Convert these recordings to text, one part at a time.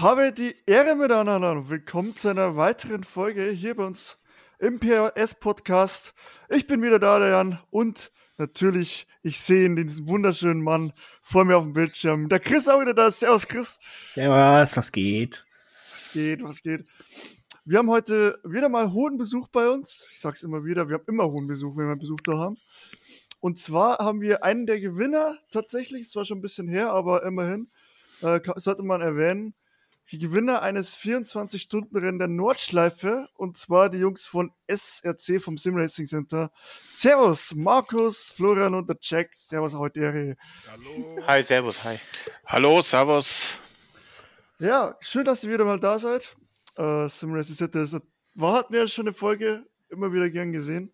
Habe die Ehre miteinander und willkommen zu einer weiteren Folge hier bei uns im PRS Podcast. Ich bin wieder da, der Jan, und natürlich, ich sehe ihn, diesen wunderschönen Mann vor mir auf dem Bildschirm. Der Chris auch wieder da. Servus, Chris. Servus, was geht? Was geht, was geht? Wir haben heute wieder mal hohen Besuch bei uns. Ich sag's immer wieder, wir haben immer hohen Besuch, wenn wir Besuch da haben. Und zwar haben wir einen der Gewinner tatsächlich, es war schon ein bisschen her, aber immerhin, äh, sollte man erwähnen, die Gewinner eines 24-Stunden-Rennen der Nordschleife und zwar die Jungs von SRC vom Sim Racing Center. Servus, Markus, Florian und der Jack. Servus, heute. Hallo. Hi, servus, hi. Hallo, servus. Ja, schön, dass ihr wieder mal da seid. Äh, Sim Racing Center ist, war, hatten wir schon eine Folge, immer wieder gern gesehen.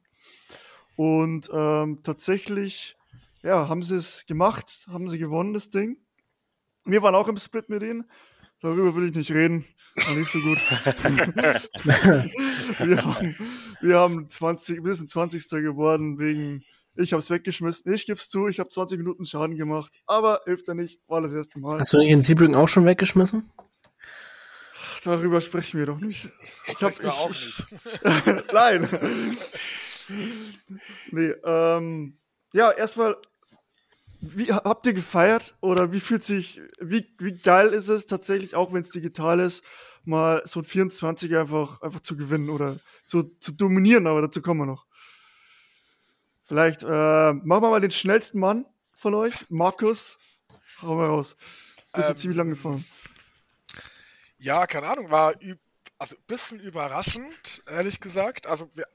Und ähm, tatsächlich, ja, haben sie es gemacht, haben sie gewonnen, das Ding. Wir waren auch im Split mit ihnen. Darüber will ich nicht reden. War nicht so gut. wir, haben, wir haben 20, wir sind 20. geworden wegen, ich habe es weggeschmissen. Ich gebe es zu, ich habe 20 Minuten Schaden gemacht. Aber hilft ja nicht, war das erste Mal. Hast du den Siebrücken auch schon weggeschmissen? Darüber sprechen wir doch nicht. Ich habe auch nicht. Nein. nee, ähm, ja, erstmal wie habt ihr gefeiert oder wie fühlt sich, wie, wie geil ist es tatsächlich, auch wenn es digital ist, mal so ein 24 einfach, einfach zu gewinnen oder so zu dominieren, aber dazu kommen wir noch. Vielleicht äh, machen wir mal den schnellsten Mann von euch, Markus. Hau mal raus. Bist ähm, ziemlich lang gefahren. Ja, keine Ahnung, war also ein bisschen überraschend, ehrlich gesagt. Also wir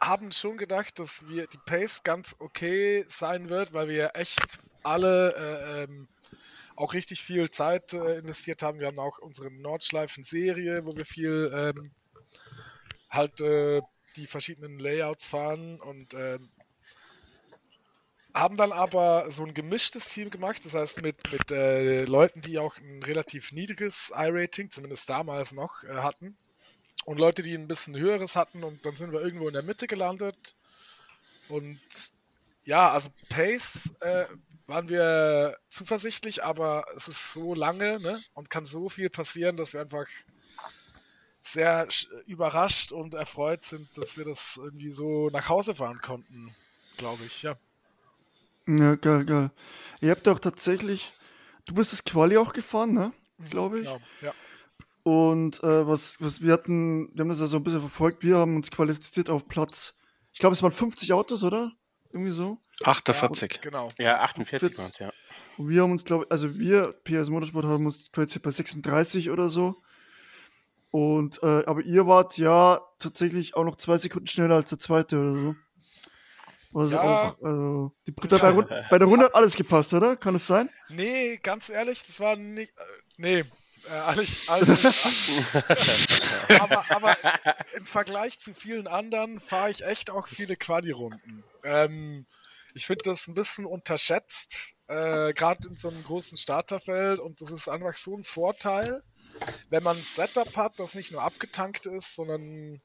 haben schon gedacht, dass wir die Pace ganz okay sein wird, weil wir echt alle äh, ähm, auch richtig viel Zeit äh, investiert haben. Wir haben auch unsere Nordschleifen-Serie, wo wir viel ähm, halt äh, die verschiedenen Layouts fahren und ähm, haben dann aber so ein gemischtes Team gemacht, das heißt mit, mit äh, Leuten, die auch ein relativ niedriges I-Rating, zumindest damals noch, äh, hatten und Leute, die ein bisschen höheres hatten und dann sind wir irgendwo in der Mitte gelandet. Und ja, also Pace äh, waren wir zuversichtlich, aber es ist so lange ne? und kann so viel passieren, dass wir einfach sehr überrascht und erfreut sind, dass wir das irgendwie so nach Hause fahren konnten, glaube ich, ja. Ja, geil, geil. Ihr habt auch tatsächlich, du bist das Quali auch gefahren, ne? Mhm, glaube ich. Genau, ja. Und äh, was, was wir hatten, wir haben das ja so ein bisschen verfolgt, wir haben uns qualifiziert auf Platz, ich glaube, es waren 50 Autos, oder? Irgendwie so. 48. Ja, genau. Ja, 48 waren ja. Und wir haben uns, glaube ich, also wir, PS Motorsport, haben uns qualifiziert bei 36 oder so. Und, äh, aber ihr wart ja tatsächlich auch noch zwei Sekunden schneller als der zweite oder so. Also ja. auch, also, die, bei, der, bei der Runde hat alles gepasst, oder? Kann es sein? Nee, ganz ehrlich, das war nicht, äh, nee, äh, alles, alles, aber, aber, im Vergleich zu vielen anderen fahre ich echt auch viele Quali-Runden. Ähm, ich finde das ein bisschen unterschätzt, äh, gerade in so einem großen Starterfeld und das ist einfach so ein Vorteil, wenn man ein Setup hat, das nicht nur abgetankt ist, sondern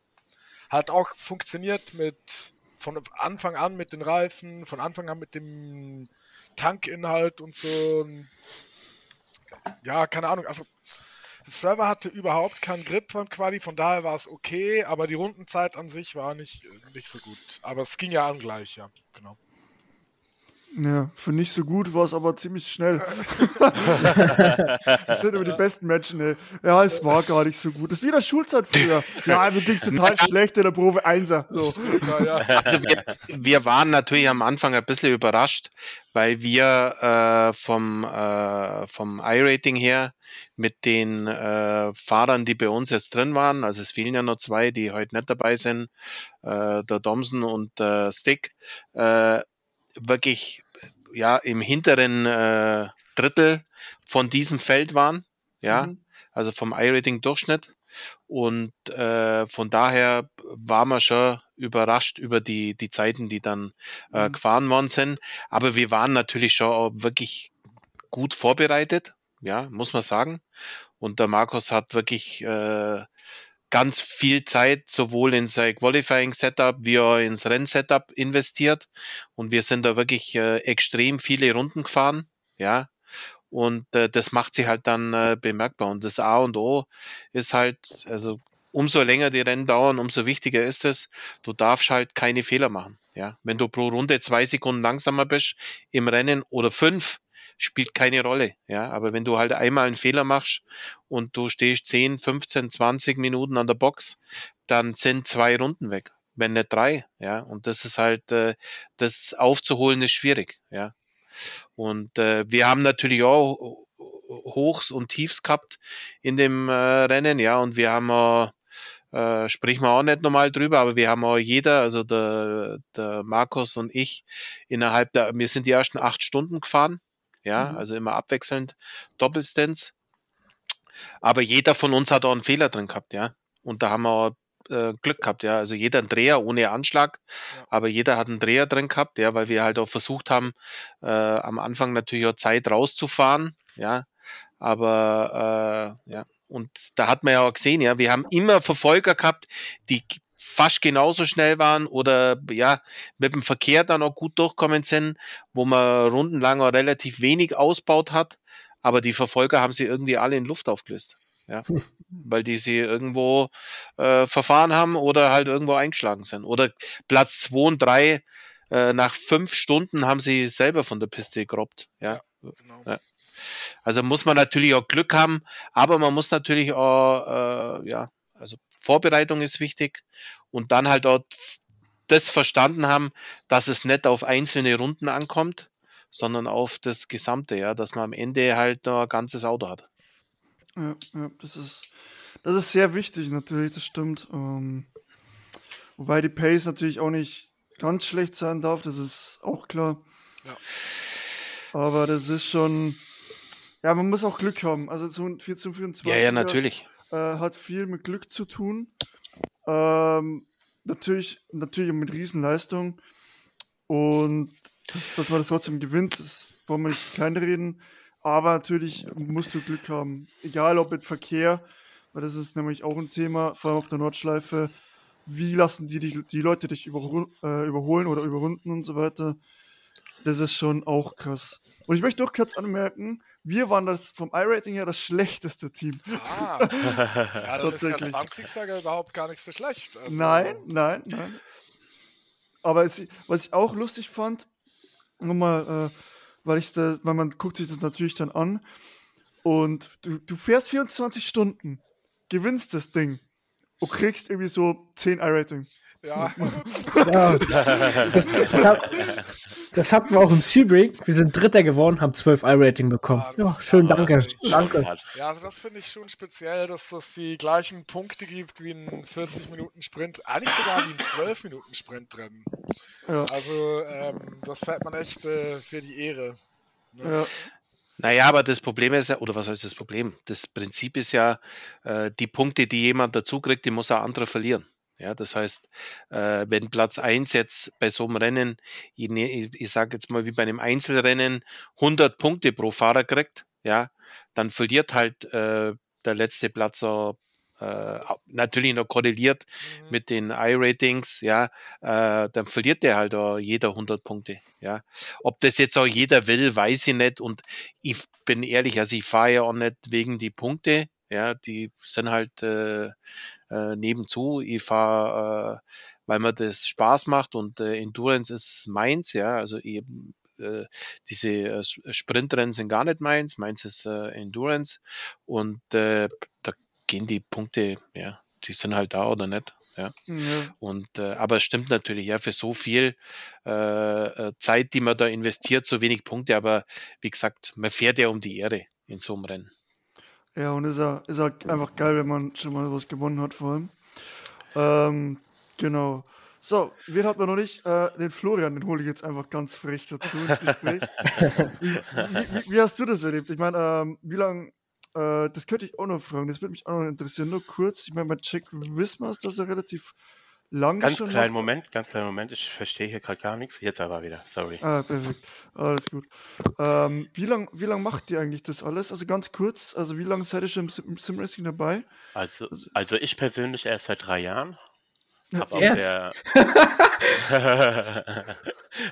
halt auch funktioniert mit von Anfang an mit den Reifen, von Anfang an mit dem Tankinhalt und so. Ja, keine Ahnung. Also der Server hatte überhaupt keinen Grip beim Quali, von daher war es okay, aber die Rundenzeit an sich war nicht, nicht so gut. Aber es ging ja an gleich, ja, genau. Ja, für nicht so gut war es aber ziemlich schnell. das sind immer die besten Menschen, ey. Ja, es war gar nicht so gut. Das ist wie in der Schulzeit früher. Ja, mir total schlecht in der Probe Einser. So. Also wir, wir, waren natürlich am Anfang ein bisschen überrascht, weil wir äh, vom, äh, vom I-Rating her mit den äh, Fahrern, die bei uns jetzt drin waren, also es fehlen ja noch zwei, die heute nicht dabei sind, äh, der Domsen und der Stick, äh, wirklich ja im hinteren äh, Drittel von diesem Feld waren, ja, mhm. also vom I-Rating-Durchschnitt. Und äh, von daher waren wir schon überrascht über die, die Zeiten, die dann äh, mhm. gefahren worden sind. Aber wir waren natürlich schon auch wirklich gut vorbereitet, ja, muss man sagen. Und der Markus hat wirklich äh, ganz viel Zeit sowohl in sein Qualifying Setup wie auch ins Rennsetup investiert und wir sind da wirklich äh, extrem viele Runden gefahren, ja. Und äh, das macht sie halt dann äh, bemerkbar. Und das A und O ist halt, also umso länger die Rennen dauern, umso wichtiger ist es, du darfst halt keine Fehler machen. Ja, wenn du pro Runde zwei Sekunden langsamer bist im Rennen oder fünf, spielt keine Rolle. Ja, aber wenn du halt einmal einen Fehler machst und du stehst 10, 15, 20 Minuten an der Box, dann sind zwei Runden weg, wenn nicht drei. Ja, und das ist halt, äh, das aufzuholen ist schwierig. Ja, und äh, wir haben natürlich auch Hochs und Tiefs gehabt in dem äh, Rennen. Ja, und wir haben äh, äh, sprechen wir auch nicht nochmal drüber, aber wir haben auch jeder, also der, der Markus und ich, innerhalb der, wir sind die ersten acht Stunden gefahren, ja, mhm. also immer abwechselnd Doppelstands. Aber jeder von uns hat auch einen Fehler drin gehabt, ja. Und da haben wir auch äh, Glück gehabt, ja. Also jeder ein Dreher ohne Anschlag, ja. aber jeder hat einen Dreher drin gehabt, ja, weil wir halt auch versucht haben, äh, am Anfang natürlich auch Zeit rauszufahren, ja. Aber äh, ja, und da hat man ja auch gesehen, ja, wir haben immer Verfolger gehabt, die fast genauso schnell waren oder ja, mit dem Verkehr dann auch gut durchkommen sind, wo man rundenlang auch relativ wenig ausbaut hat, aber die Verfolger haben sie irgendwie alle in Luft aufgelöst. Ja, weil die sie irgendwo äh, verfahren haben oder halt irgendwo eingeschlagen sind. Oder Platz 2 und 3 äh, nach fünf Stunden haben sie selber von der Piste gerobbt. Ja, ja genau. Ja. Also muss man natürlich auch Glück haben, aber man muss natürlich auch, äh, ja, also Vorbereitung ist wichtig und dann halt auch das verstanden haben, dass es nicht auf einzelne Runden ankommt, sondern auf das Gesamte, ja, dass man am Ende halt ein ganzes Auto hat. Ja, ja das ist, das ist sehr wichtig natürlich, das stimmt. Ähm, wobei die Pace natürlich auch nicht ganz schlecht sein darf, das ist auch klar. Ja. Aber das ist schon, ja, man muss auch Glück haben. Also zum, zum 24 ja, ja, natürlich. Äh, hat viel mit Glück zu tun. Ähm, natürlich, natürlich mit Riesenleistung. Und das, dass man das trotzdem gewinnt, das wollen wir nicht kleinreden. Aber natürlich musst du Glück haben. Egal ob mit Verkehr, weil das ist nämlich auch ein Thema, vor allem auf der Nordschleife. Wie lassen die, die, die Leute dich überhol, äh, überholen oder überrunden und so weiter? Das ist schon auch krass. Und ich möchte noch kurz anmerken, wir waren das vom I-Rating her das schlechteste Team. Ah, ja, dann ist der 20. überhaupt gar nicht so schlecht. Also, nein, nein, nein. Aber es, was ich auch lustig fand, nochmal, äh, weil ich da, weil man guckt sich das natürlich dann an und du, du fährst 24 Stunden, gewinnst das Ding und kriegst irgendwie so 10 I-Rating. Ja. ja das, das, hat, das, hatten wir auch im Sebring. Wir sind Dritter geworden, haben 12 I-Rating bekommen. Ja, ja schön, danke. danke. Ja, also das finde ich schon speziell, dass es die gleichen Punkte gibt wie ein 40-Minuten-Sprint, eigentlich sogar wie ein 12-Minuten-Sprint drin. Ja. Also ähm, das fährt man echt äh, für die Ehre. Ne? Ja. Naja, aber das Problem ist ja, oder was heißt das Problem? Das Prinzip ist ja, äh, die Punkte, die jemand dazu kriegt, die muss ein anderer verlieren. Ja, das heißt, äh, wenn Platz 1 jetzt bei so einem Rennen, ich, ne, ich sage jetzt mal wie bei einem Einzelrennen, 100 Punkte pro Fahrer kriegt, ja, dann verliert halt äh, der letzte Platz auch äh, natürlich noch korreliert mhm. mit den I-Ratings, ja, äh, dann verliert der halt auch jeder 100 Punkte, ja. Ob das jetzt auch jeder will, weiß ich nicht und ich bin ehrlich, also ich fahre ja auch nicht wegen die Punkte, ja, die sind halt äh, äh, nebenzu. Ich fahre, äh, weil mir das Spaß macht und äh, Endurance ist meins, ja, also eben äh, diese äh, Sprintrennen sind gar nicht meins, meins ist äh, Endurance und äh, da gehen die Punkte, ja, die sind halt da oder nicht. Ja. ja. Und äh, aber es stimmt natürlich, ja, für so viel äh, äh, Zeit, die man da investiert, so wenig Punkte, aber wie gesagt, man fährt ja um die Ehre in so einem Rennen. Ja, und ist ja, ist ja einfach geil, wenn man schon mal was gewonnen hat, vor allem. Ähm, genau. So, wen hat man noch nicht? Äh, den Florian, den hole ich jetzt einfach ganz frech dazu ins Gespräch. wie, wie, wie, hast du das erlebt? Ich meine, ähm, wie lange, äh, das könnte ich auch noch fragen, das würde mich auch noch interessieren. Nur kurz, ich meine, bei Jack es, dass er relativ lang Ganz schon kleinen Moment, ganz kleinen Moment, ich verstehe hier gerade gar nichts. Jetzt aber wieder, sorry. Ah, perfekt. Alles gut. Ähm, wie lange wie lang macht ihr eigentlich das alles? Also ganz kurz, also wie lange seid ihr schon im Simracing dabei? Also, also, also ich persönlich erst seit drei Jahren. Hab auf, der,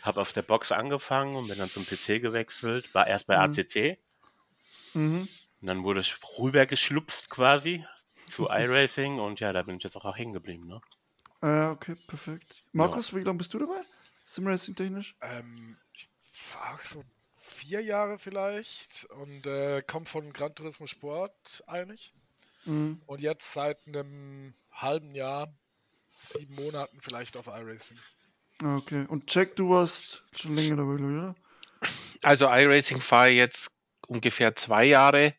hab auf der Box angefangen und bin dann zum PC gewechselt. War erst bei mhm. ACC. Mhm. Und dann wurde ich rübergeschlupst quasi zu iRacing und ja, da bin ich jetzt auch hängen geblieben, ne? Äh, okay, perfekt. Markus, wie lange bist du dabei? Simracing technisch? Ähm, ich war so vier Jahre vielleicht und äh, komme von Gran Turismo Sport eigentlich. Mhm. Und jetzt seit einem halben Jahr, sieben Monaten vielleicht auf iRacing. Okay. Und Jack, du warst schon länger dabei, oder? Also iRacing fahre ich jetzt ungefähr zwei Jahre.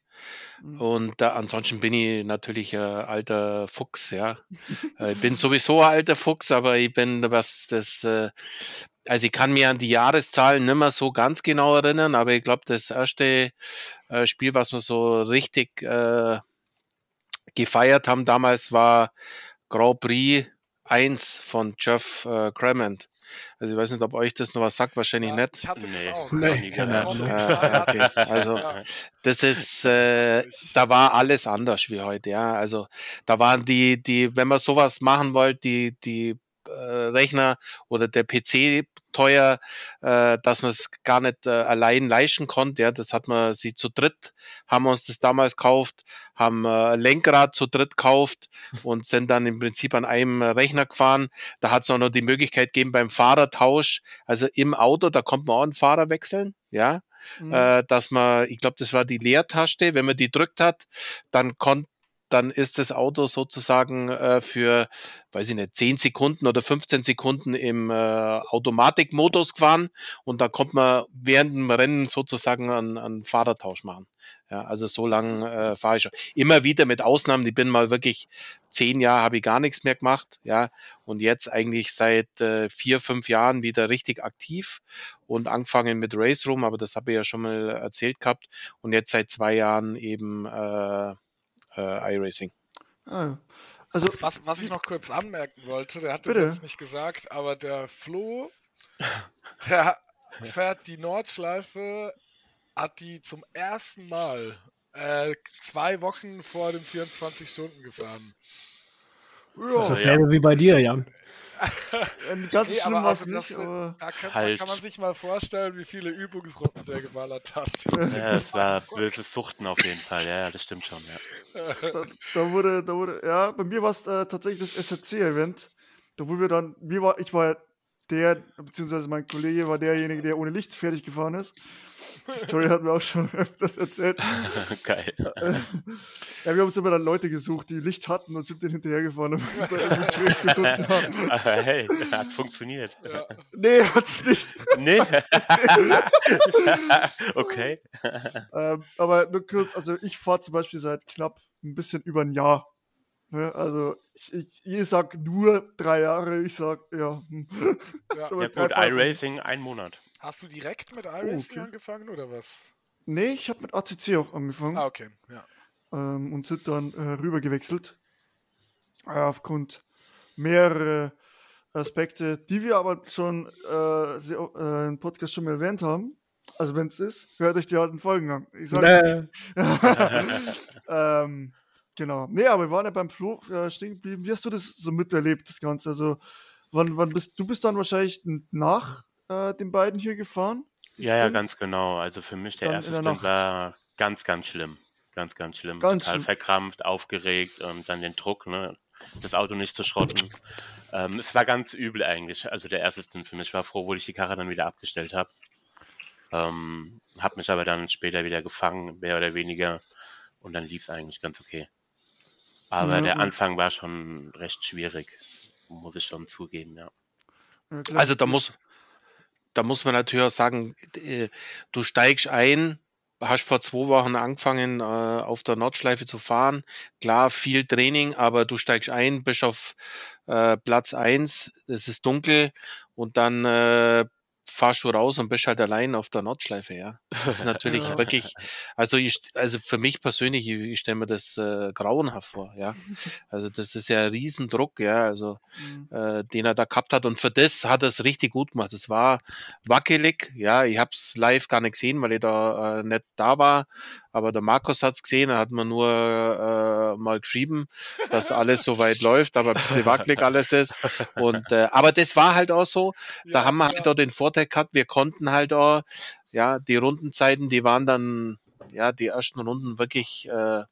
Mhm. Und äh, ansonsten bin ich natürlich äh, alter Fuchs, ja. Äh, ich bin sowieso ein alter Fuchs, aber ich bin, was das, äh, also ich kann mir an die Jahreszahlen nicht mehr so ganz genau erinnern, aber ich glaube, das erste äh, Spiel, was wir so richtig äh, gefeiert haben damals, war Grand Prix 1 von Jeff äh, Cremant. Also ich weiß nicht, ob euch das noch was sagt, wahrscheinlich Ja, nicht. Ich hatte Nee, das auch. nee. Ah, okay. Also, Ja. Das ist, äh, da war alles anders wie heute, ja. Also da waren die, die, wenn man sowas machen wollte, die, die äh, Rechner oder der PC teuer, äh, dass man es gar nicht äh, allein leisten konnte. Ja, das hat man sie zu dritt, haben wir uns das damals gekauft, haben äh, Lenkrad zu dritt gekauft und sind dann im Prinzip an einem Rechner gefahren. Da hat es auch noch die Möglichkeit gegeben beim Fahrertausch, also im Auto, da konnte man auch einen Fahrer wechseln, ja Mhm. äh, dass man, ich glaube, das war die Leertaste, wenn man die drückt hat, dann kommt dann ist das Auto sozusagen äh, für, weiß ich nicht, 10 Sekunden oder 15 Sekunden im äh, Automatikmodus gefahren und dann kommt man während dem Rennen sozusagen einen, einen Fahrertausch machen. Ja, also so lang äh, fahre ich schon. Immer wieder mit Ausnahmen, ich bin mal wirklich zehn Jahre habe ich gar nichts mehr gemacht, ja, und jetzt eigentlich seit äh, vier, fünf Jahren wieder richtig aktiv und angefangen mit Race Room, aber das habe ich ja schon mal erzählt gehabt und jetzt seit zwei Jahren eben äh, äh, iRacing. Ah. Also, Was, was ich noch kurz anmerken wollte, der hat das Bitte. jetzt nicht gesagt, aber der Flo, der fährt die Nordschleife, hat die zum ersten Mal äh, zwei Wochen vor den 24 Stunden gefahren. Das ist doch ja, dasselbe wie bei dir, Jan. Ein ganz Nee, schlimm war es also nicht, aber Da kann, Halt. kann man sich mal vorstellen, wie viele Übungsrunden der geballert hat. Ja, es war böses Suchten auf jeden Fall, ja, ja, das stimmt schon, ja. da, da wurde, da wurde, ja, bei mir war es äh, tatsächlich das SRC-Event. Da wo wir dann, wir war, ich war der, beziehungsweise mein Kollege war derjenige, der ohne Licht fertig gefahren ist. Die Story hatten wir auch schon öfters erzählt. Geil. Ja, wir haben uns immer dann Leute gesucht, die Licht hatten und sind denen hinterhergefahren, irgendwie zurechtgefunden haben. Aber hey, hat funktioniert. Ja. Nee, hat's nicht. Nee. okay. Ähm, aber nur kurz, also ich fahre zum Beispiel seit knapp ein bisschen über ein Jahr. Ne? Also ich, ich, ihr sagt nur drei Jahre, ich sag ja. hm. Ja. Ja gut, iRacing, ein Monat. Hast du direkt mit iRacing okay. angefangen oder was? Nee, ich habe mit ACC auch angefangen Ah, okay. Ja. ähm, und sind dann äh, rüber gewechselt. Äh, aufgrund mehrerer Aspekte, die wir aber schon äh, sehr, äh, im Podcast schon mal erwähnt haben. Also wenn es ist, hört euch die alten Folgen an. Ich sag, Äh, ähm, genau. Nee, aber wir waren ja beim Flo äh, stehen geblieben. Wie hast du das so miterlebt, das Ganze? Also, wann, wann bist du bist dann wahrscheinlich nach äh, den beiden hier gefahren? Ja, ja, ganz genau. Also für mich der Dann erste der Stint war ganz, ganz schlimm. Ganz, ganz schlimm. Ganz Total schlimm. verkrampft, aufgeregt und dann den Druck, ne? Das Auto nicht zu schrotten. Ähm, es war ganz übel eigentlich. Also der erste Stint für mich Ich war froh, wo ich die Karre dann wieder abgestellt habe. Ähm, hab mich aber dann später wieder gefangen, mehr oder weniger. Und dann lief es eigentlich ganz okay. Aber Ja, der. Anfang war schon recht schwierig. Muss ich schon zugeben, ja. Also da muss, da muss man natürlich auch sagen, äh, du steigst ein, hast vor zwei Wochen angefangen, äh, auf der Nordschleife zu fahren. Klar, viel Training, aber du steigst ein, bist auf äh, Platz eins, es ist dunkel und dann äh, fahrst du raus und bist halt allein auf der Nordschleife, ja. Das ist natürlich Ja. wirklich, also ich, also für mich persönlich, ich, ich stelle mir das äh, grauenhaft vor, ja. Also das ist ja ein Riesendruck, ja. Also Mhm. äh, den er da gehabt hat. Und für das hat er es richtig gut gemacht. Es war wackelig, ja, ich habe es live gar nicht gesehen, weil ich da äh, nicht da war. Aber der Markus hat es gesehen, er hat mir nur äh, mal geschrieben, dass alles so weit läuft, aber ein bisschen wackelig alles ist. Und äh, aber das war halt auch so. Da Ja, haben wir ja. halt auch den Vorteil gehabt, wir konnten halt auch, ja, die Rundenzeiten, die waren dann ja, die ersten Runden wirklich, äh,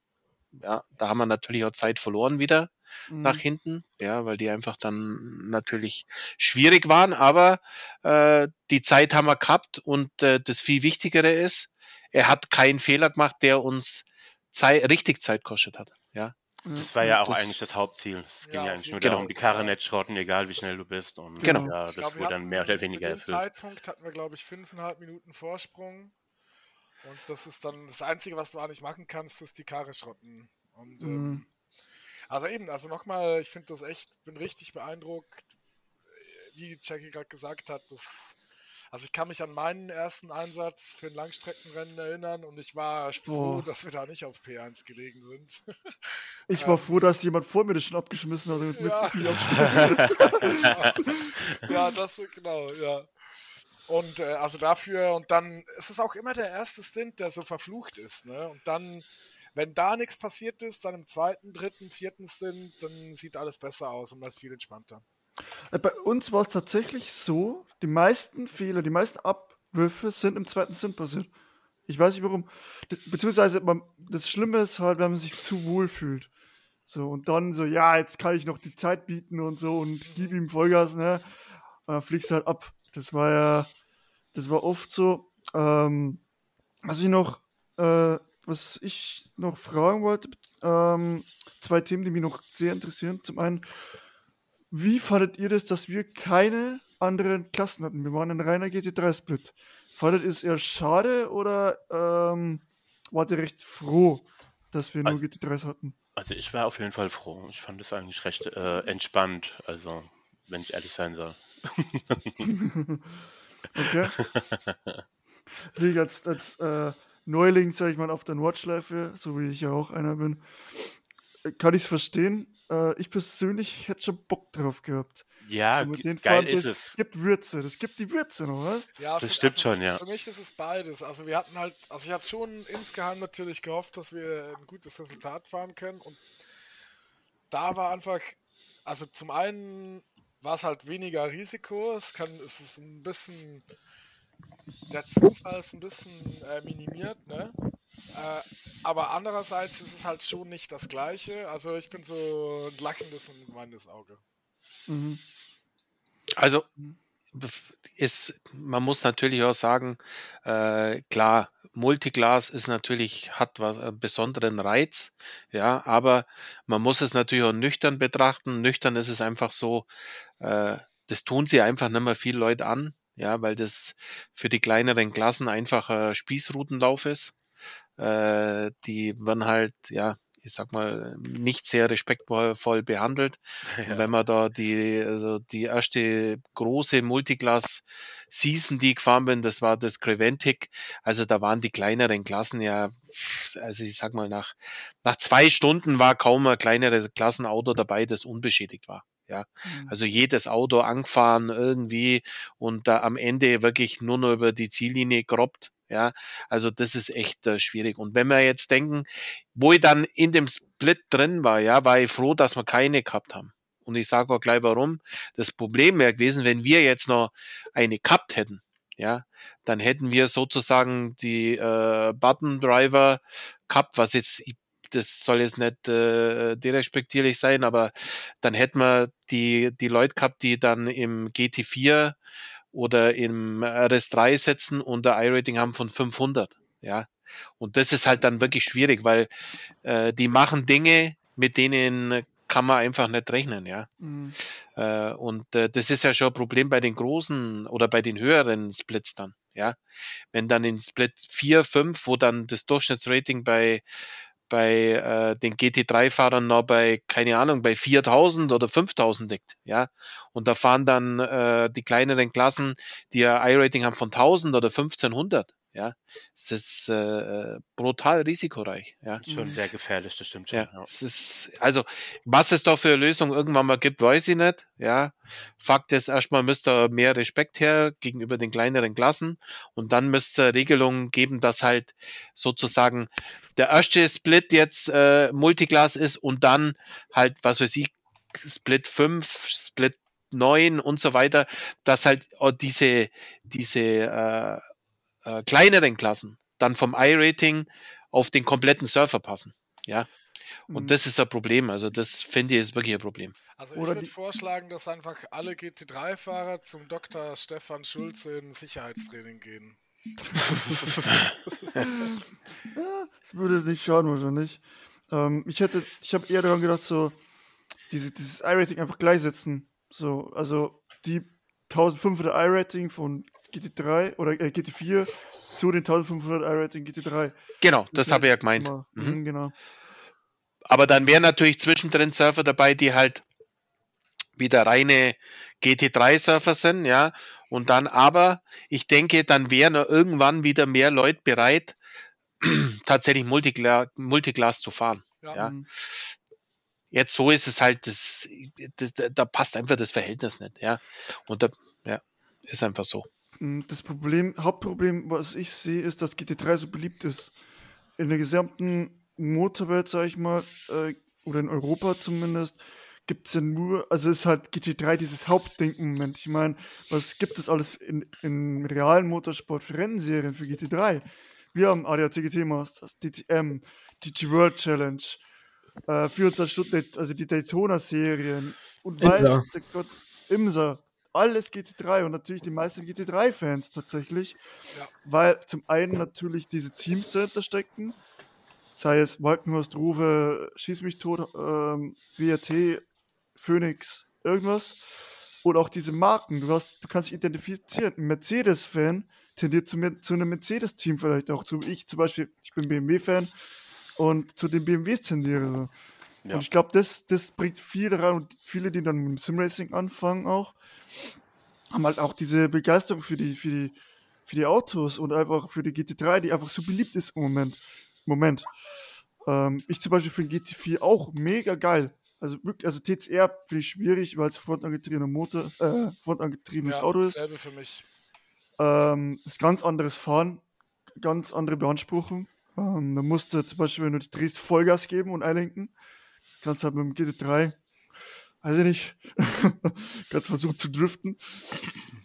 ja, da haben wir natürlich auch Zeit verloren wieder Mhm. nach hinten, ja, weil die einfach dann natürlich schwierig waren, aber äh, die Zeit haben wir gehabt und äh, das viel Wichtigere ist, er hat keinen Fehler gemacht, der uns Zeit, richtig Zeit kostet hat, ja. Das war ja auch Das- eigentlich das Hauptziel. Es ging Ja, ja eigentlich nur Fall. darum, die Karre nicht schrotten, egal wie schnell du bist. Und Genau. ja, das glaub, wurde dann mehr oder weniger Zu dem erfüllt. Zeitpunkt hatten wir, glaube ich, fünfeinhalb Minuten Vorsprung. Und das ist dann das Einzige, was du nicht machen kannst, ist die Karre schrotten. Und, ähm, Mhm. also eben, also nochmal, ich finde das echt, bin richtig beeindruckt, wie Jackie gerade gesagt hat, das, also ich kann mich an meinen ersten Einsatz für ein Langstreckenrennen erinnern und ich war froh, Boah. dass wir da nicht auf P1 gelegen sind. Ich war Ähm. froh, dass jemand vor mir das schon abgeschmissen hat, damit Ja. ich nicht abschmissen. ja, das genau, ja. Und äh, also dafür, und dann ist es auch immer der erste Stint, der so verflucht ist, ne? Und dann, wenn da nichts passiert ist, dann im zweiten, dritten, vierten Stint, dann sieht alles besser aus und man ist viel entspannter. Äh, Bei uns war es tatsächlich so, die meisten Fehler, die meisten Abwürfe sind im zweiten Sinn passiert. Ich weiß nicht warum. Be- Beziehungsweise man, das Schlimme ist halt, wenn man sich zu wohl fühlt. So, und dann so, ja, jetzt kann ich noch die Zeit bieten und so und gib ihm Vollgas, ne? Und dann fliegst du halt ab. Das war ja, das war oft so. Ähm, was ich noch, äh, was ich noch fragen wollte, ähm, zwei Themen, die mich noch sehr interessieren. Zum einen, wie fandet ihr das, dass wir keine anderen Klassen hatten? Wir waren ein reiner GT3-Split. Fandet ihr es eher schade oder ähm, wart ihr recht froh, dass wir nur Also- GT3s hatten? Also ich war auf jeden Fall froh. Ich fand es eigentlich recht äh, entspannt, also wenn ich ehrlich sein soll. okay. Wie als, als äh, Neuling, sag ich mal, auf der Nordschleife, so wie ich ja auch einer bin, äh, kann ich es verstehen. Äh, ich persönlich hätte schon Bock drauf gehabt. Ja, so mit ge- den geil Fahren, ist das es. gibt Würze, das gibt die Würze noch, was? Ja, Das für- stimmt also schon, ja. Für mich ist es beides. Also wir hatten halt, also ich hatte schon insgeheim natürlich gehofft, dass wir ein gutes Resultat fahren können. Und da war einfach, also zum einen war es halt weniger Risiko. Es kann, es ist ein bisschen, der Zufall ist ein bisschen äh, minimiert, ne? Äh, aber andererseits ist es halt schon nicht das Gleiche. Also ich bin so ein lachendes und weinendes Auge. Mhm. Also ist, man muss natürlich auch sagen, äh, klar, Multiglas ist natürlich, hat was einen besonderen Reiz, ja, aber man muss es natürlich auch nüchtern betrachten. Nüchtern ist es einfach so, äh, das tun sie einfach nicht mehr viele Leute an, ja, weil das für die kleineren Klassen einfach ein Spießrutenlauf ist. Äh, die werden halt, ja, ich sag mal, nicht sehr respektvoll behandelt. Und wenn man da die, also die erste große Multiclass Season, die ich gefahren bin, das war das Creventic. Also da waren die kleineren Klassen ja, also ich sag mal, nach, nach zwei Stunden war kaum ein kleineres Klassenauto dabei, das unbeschädigt war. Ja, Mhm. also jedes Auto angefahren irgendwie und da am Ende wirklich nur noch über die Ziellinie gerobbt. Ja, also das ist echt äh, schwierig. Und wenn wir jetzt denken, wo ich dann in dem Split drin war, ja, war ich froh, dass wir keine gehabt haben. Und ich sage auch gleich warum. Das Problem wäre gewesen, wenn wir jetzt noch eine gehabt hätten, ja, dann hätten wir sozusagen die äh, Button Driver gehabt, was jetzt, das soll jetzt nicht äh, derespektierlich sein, aber dann hätten wir die, die Leute gehabt, die dann im GT4 oder im RS3 sitzen und der I-Rating haben von 500, ja. Und das ist halt dann wirklich schwierig, weil äh, die machen Dinge, mit denen kann man einfach nicht rechnen, ja. Mhm. Äh, und äh, das ist ja schon ein Problem bei den großen oder bei den höheren Splits dann, ja. Wenn dann in Split 4, 5, wo dann das Durchschnittsrating bei bei äh, den GT3-Fahrern noch bei, keine Ahnung, bei 4000 oder 5000 liegt, ja. Und da fahren dann äh, die kleineren Klassen, die ja I-Rating haben von 1000 oder 1500, ja. Es ist äh, brutal risikoreich, ja. Schon Mhm. sehr gefährlich, das stimmt schon. Ja, Ja. es ist, also, was es da für eine Lösung irgendwann mal gibt, weiß ich nicht. Ja, Fakt ist, erstmal müsste mehr Respekt her gegenüber den kleineren Klassen und dann müsste Regelungen geben, dass halt sozusagen der erste Split jetzt äh, Multiclass ist und dann halt, was weiß ich, Split 5, Split 9 und so weiter, dass halt auch diese, diese äh, äh, kleineren Klassen dann vom iRating auf den kompletten Surfer passen. Ja. Und Mhm. das ist ein Problem. Also das finde ich ist wirklich ein Problem. Also ich Oder würde vorschlagen, dass einfach alle GT3-Fahrer zum Dr. Stefan Schulze in Sicherheitstraining gehen. Ja, das würde nicht schaden wahrscheinlich. Ähm, ich hätte, ich habe eher daran gedacht, so diese, dieses I-Rating einfach gleichsetzen. So, also die 1500 I-Rating von GT3 oder äh, GT4 zu den 1500 I-Rating GT3. Genau, das wär habe ich ja gemeint. Mhm. Mhm, genau. Aber dann wären natürlich zwischendrin Surfer dabei, die halt wieder reine GT3-Surfer sind, ja. Und dann aber, ich denke, dann wären irgendwann wieder mehr Leute bereit, tatsächlich Multigla Multiglas zu fahren. Ja. Ja. Jetzt so ist es halt, das, das, da passt einfach das Verhältnis nicht, ja. Und da, ja, ist einfach so. Mm, Das Problem, Hauptproblem, was ich sehe, ist, dass GT3 so beliebt ist. In der gesamten Motorwelt, sag ich mal, äh, oder in Europa zumindest, gibt es ja nur, also ist halt GT3 dieses Hauptding im Moment. Ich meine, was gibt es alles in, im realen Motorsport für Rennserien für GT3? Wir haben ADAC GT Masters, DTM, DT World Challenge, äh, 24 Stunden, also die Daytona-Serien und weiß IMSA. der Gott, IMSA, alles GT3 und natürlich die meisten GT3-Fans tatsächlich, Ja. weil zum einen natürlich diese Teams dahinter stecken, sei es Walkenhorst, Ruwe, Schieß mich tot, ähm, WRT, Phoenix, irgendwas. Und auch diese Marken, du, hast, du kannst dich identifizieren. Ein Mercedes-Fan tendiert zu, mir, zu einem Mercedes-Team vielleicht auch. Zu, ich zum Beispiel, ich bin BMW-Fan und zu den BMWs tendiere. So. Ja. Und ich glaube, das, das bringt viele rein und viele, die dann mit dem Simracing anfangen auch, haben halt auch diese Begeisterung für die, für die, für die Autos und einfach für die GT3, die einfach so beliebt ist im Moment. Moment. Ähm, ich zum Beispiel finde GT4 auch mega geil. Also wirklich, also TCR finde ich schwierig, weil es frontangetriebener Motor, äh, frontangetriebenes Ja, Auto ist. Selbe für mich. Ähm, das ist ganz anderes Fahren, ganz andere Beanspruchung. Ähm, da musst du zum Beispiel, wenn du dich drehst, Vollgas geben und einlenken. Das kannst halt mit dem GT3, weiß ich nicht, kannst versuchen zu driften.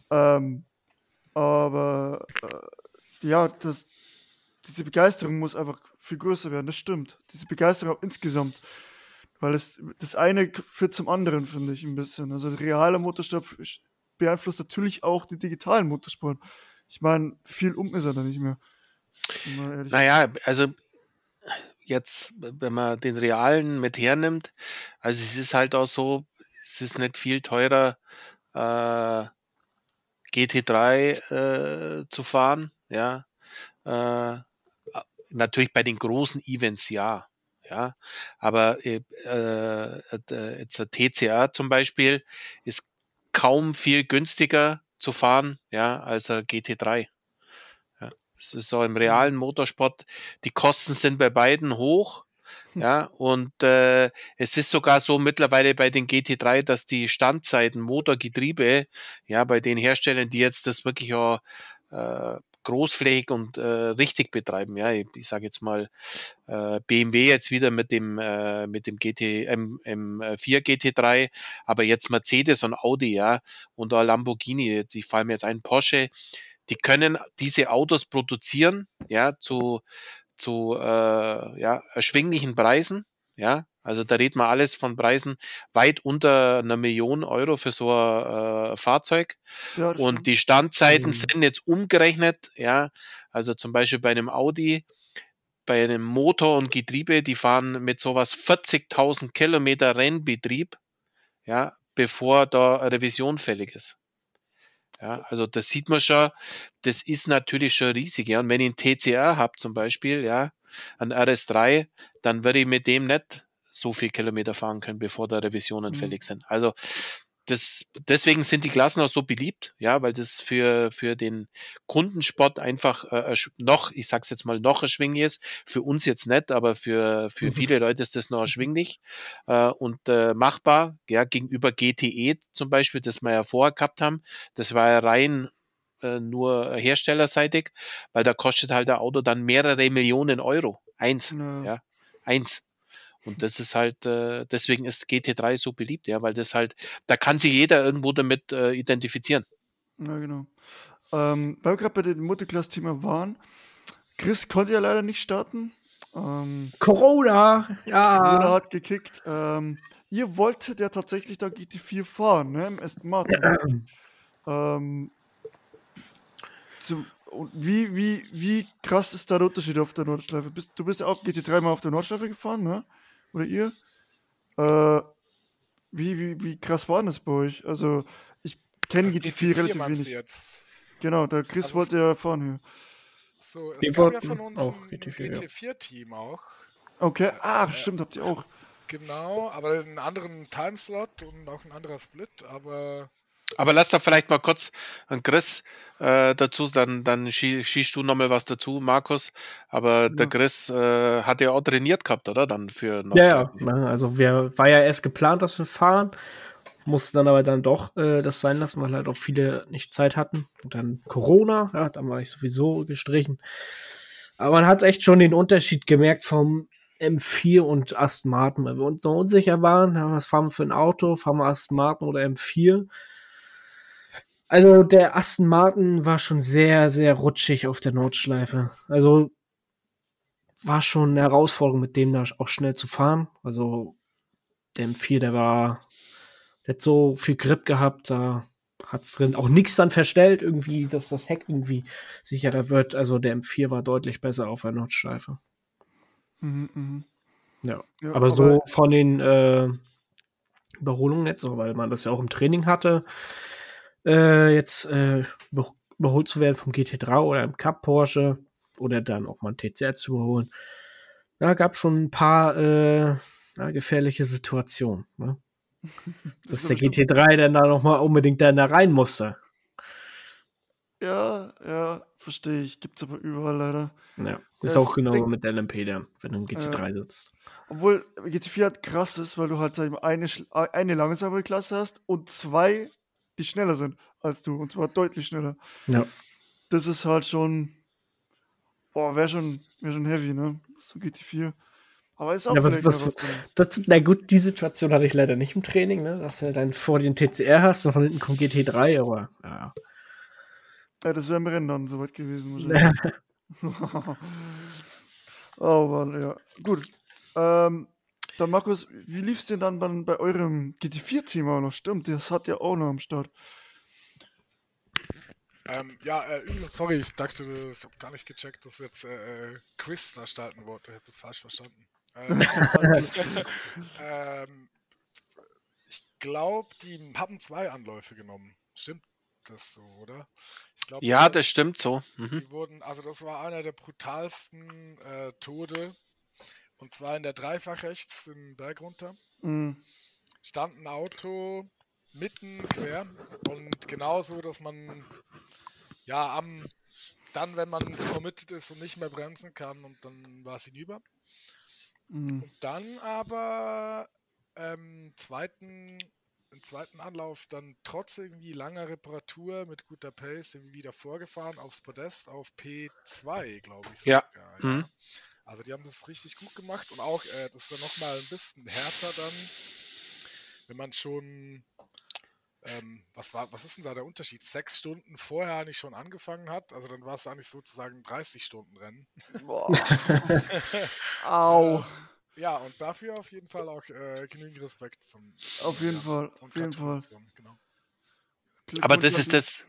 Ähm, aber äh, ja, das, diese Begeisterung muss einfach viel größer werden, das stimmt. Diese Begeisterung insgesamt. Weil es, das eine führt zum anderen, finde ich, ein bisschen. Also der reale Motorsport beeinflusst natürlich auch den digitalen Motorsport. Ich meine, viel um ist er da nicht mehr. Naja, also jetzt, wenn man den realen mit hernimmt, also es ist halt auch so, es ist nicht viel teurer, äh, GT3 äh, zu fahren, ja. Äh, natürlich bei den großen Events ja, ja. Aber äh, äh, jetzt der TCR zum Beispiel ist kaum viel günstiger zu fahren, ja, als ein GT3. Es ist so im realen Motorsport, die Kosten sind bei beiden hoch, ja, und äh, es ist sogar so mittlerweile bei den GT3, dass die Standzeiten, Motor, Getriebe, ja, bei den Herstellern, die jetzt das wirklich auch äh, großflächig und äh, richtig betreiben, ja, ich, ich sage jetzt mal äh, BMW jetzt wieder mit dem äh, mit dem GT M, M4 GT3, aber jetzt Mercedes und Audi, ja, und auch Lamborghini, die fallen mir jetzt ein. Porsche, die können diese Autos produzieren, ja, zu zu äh, ja, erschwinglichen Preisen. Ja, also da redet man alles von Preisen weit unter einer Million Euro für so ein äh, Fahrzeug. Ja, Und stimmt. die Standzeiten Mhm. sind jetzt umgerechnet, ja, also zum Beispiel bei einem Audi, bei einem Motor und Getriebe, die fahren mit sowas 40.000 Kilometer Rennbetrieb, ja, bevor da Revision fällig ist. Ja, also das sieht man schon, das ist natürlich schon riesig, ja. Und wenn ich einen TCR habe zum Beispiel, ja, ein RS3, dann würde ich mit dem nicht so viel Kilometer fahren können, bevor da Revisionen Mhm. fällig sind. Also das, deswegen sind die Klassen auch so beliebt, ja, weil das für, für den Kundensport einfach äh, noch, ich sag's jetzt mal, noch erschwinglich ist. Für uns jetzt nicht, aber für, für Mhm. viele Leute ist das noch erschwinglich äh, und äh, machbar, ja, gegenüber GTE zum Beispiel, das wir ja vorher gehabt haben. Das war ja rein äh, nur herstellerseitig, weil da kostet halt der Auto dann mehrere Millionen Euro. Eins, Ja. ja, eins. Und das ist halt, äh, deswegen ist GT3 so beliebt, ja, weil das halt, da kann sich jeder irgendwo damit äh, identifizieren. Ja, genau. Ähm, weil wir gerade bei dem Multiclass-Thema waren, Chris konnte ja leider nicht starten. Ähm, Corona, ja. Corona hat gekickt. Ähm, ihr wolltet ja tatsächlich da GT4 fahren, ne? Im Aston Martin. ähm, zum, wie, wie, wie krass ist da der Unterschied auf der Nordschleife? Bist, du bist ja auch GT3 mal auf der Nordschleife gefahren, ne? Oder ihr? Äh, wie, wie, wie krass war das bei euch? Also, ich kenne Also GT4 relativ wenig. Jetzt. Genau, der Chris Also wollte ja fahren hier. So, es Wir gab ja wollten von uns auch ein GT4, ja. GT4-Team auch. Okay, ah, stimmt, habt ihr auch. Genau, aber einen anderen Timeslot und auch ein anderer Split, aber Aber lass doch vielleicht mal kurz an Chris äh, dazu, dann, dann schie schießt du nochmal was dazu, Markus. Aber der Ja. Chris äh, hat ja auch trainiert gehabt, oder? Dann für Ja, ja. Ne, Also wir war ja erst geplant, dass wir fahren, musste dann aber dann doch äh, das sein lassen, weil halt auch viele nicht Zeit hatten. Und dann Corona, ja, dann war ich sowieso gestrichen. Aber man hat echt schon den Unterschied gemerkt vom M4 und Aston Martin, weil wir uns noch unsicher waren, was fahren wir für ein Auto, fahren wir Aston Martin oder M4. Also der Aston Martin war schon sehr, sehr rutschig auf der Nordschleife. Also war schon eine Herausforderung, mit dem da auch schnell zu fahren. Also der M4, der war, der hat so viel Grip gehabt, da hat's drin auch nichts dann verstellt, irgendwie, dass das Heck irgendwie sicherer wird. Also der M4 war deutlich besser auf der Nordschleife. Mhm, mhm. Ja. Ja, aber, so von den äh, Überholungen nicht so, weil man das ja auch im Training hatte, äh, jetzt äh, über- überholt zu werden vom GT3 oder im Cup Porsche oder dann auch mal ein TCR zu überholen. Da gab schon ein paar äh, na, gefährliche Situationen. Ne? Dass ist der aber stimmt. GT3 dann da noch mal unbedingt dann da rein musste. Ja, ja, verstehe ich. Gibt's aber überall leider. Ja, ist Das auch genau mit LMP dann, wenn du im GT3 sitzt. Obwohl GT4 halt krass ist, weil du halt eine, eine langsame Klasse hast und zwei, die schneller sind als du. Und zwar deutlich schneller. Ja. Das ist halt schon. Boah, wäre schon, wär schon heavy, ne? So GT4. Aber ist auch Ja, was- was- was. Das, na gut, die Situation hatte ich leider nicht im Training, ne? dass du dann vor den TCR hast und von hinten kommt GT3, aber ja. Ja, das wäre im Rennen dann soweit gewesen. Oh Mann, ja. Gut. Ähm, dann Markus, wie lief es denn dann bei, bei eurem GT4-Team auch noch? Stimmt, das hat ja auch noch am Start. ähm, ja, äh, sorry, ich dachte, ich habe gar nicht gecheckt, dass jetzt äh, äh, Quiz da starten wollte. Ich habe das falsch verstanden. Ähm, ähm, ich glaube, die haben zwei Anläufe genommen. Stimmt das so, oder? Ich glaub, Ja, die- das stimmt so. Mhm. Die wurden, also das war einer der brutalsten äh, Tode. Und zwar in der Dreifach rechts den Berg runter. Mhm. Stand ein Auto mitten quer und genauso, dass man ja am dann, wenn man committed ist und nicht mehr bremsen kann und dann war es hinüber. Mhm. Und dann aber ähm, zweiten, im zweiten Anlauf dann trotz irgendwie langer Reparatur mit guter Pace irgendwie wieder vorgefahren aufs Podest auf P2, glaube ich. Ja. Sogar, Mhm. Also die haben das richtig gut gemacht und auch äh, das ist dann nochmal ein bisschen härter dann, wenn man schon ähm, was war, was ist denn da der Unterschied? Sechs Stunden vorher nicht schon angefangen hat, also dann war es eigentlich sozusagen 30 Stunden Rennen. Boah. Au. Ja, und dafür auf jeden Fall auch äh, genügend Respekt von Auf jeden ja, Fall, auf jeden Fall. Genau. Aber das ist das,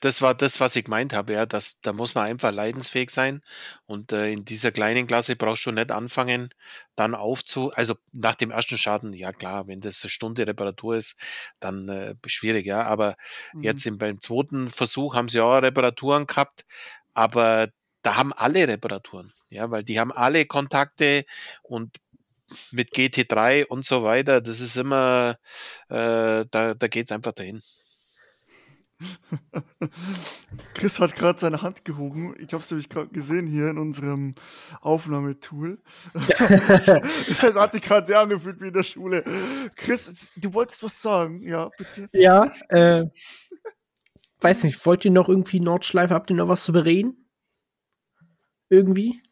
das war das, was ich gemeint habe, ja, das, da muss man einfach leidensfähig sein und äh, in dieser kleinen Klasse brauchst du nicht anfangen, dann aufzu, also nach dem ersten Schaden, ja klar, wenn das eine Stunde Reparatur ist, dann äh, schwierig, ja, aber Mhm. jetzt im, beim zweiten Versuch haben sie auch Reparaturen gehabt, aber da haben alle Reparaturen, ja, weil die haben alle Kontakte und mit GT3 und so weiter, das ist immer, äh, da, da geht's einfach dahin. Chris hat gerade seine Hand gehoben. Ich habe es nämlich gerade gesehen hier in unserem Aufnahmetool. das hat sich gerade sehr angefühlt wie in der Schule. Chris, du wolltest was sagen? Ja, bitte. Ja, äh, weiß nicht, wollt ihr noch irgendwie Nordschleife, habt ihr noch was zu bereden? Irgendwie?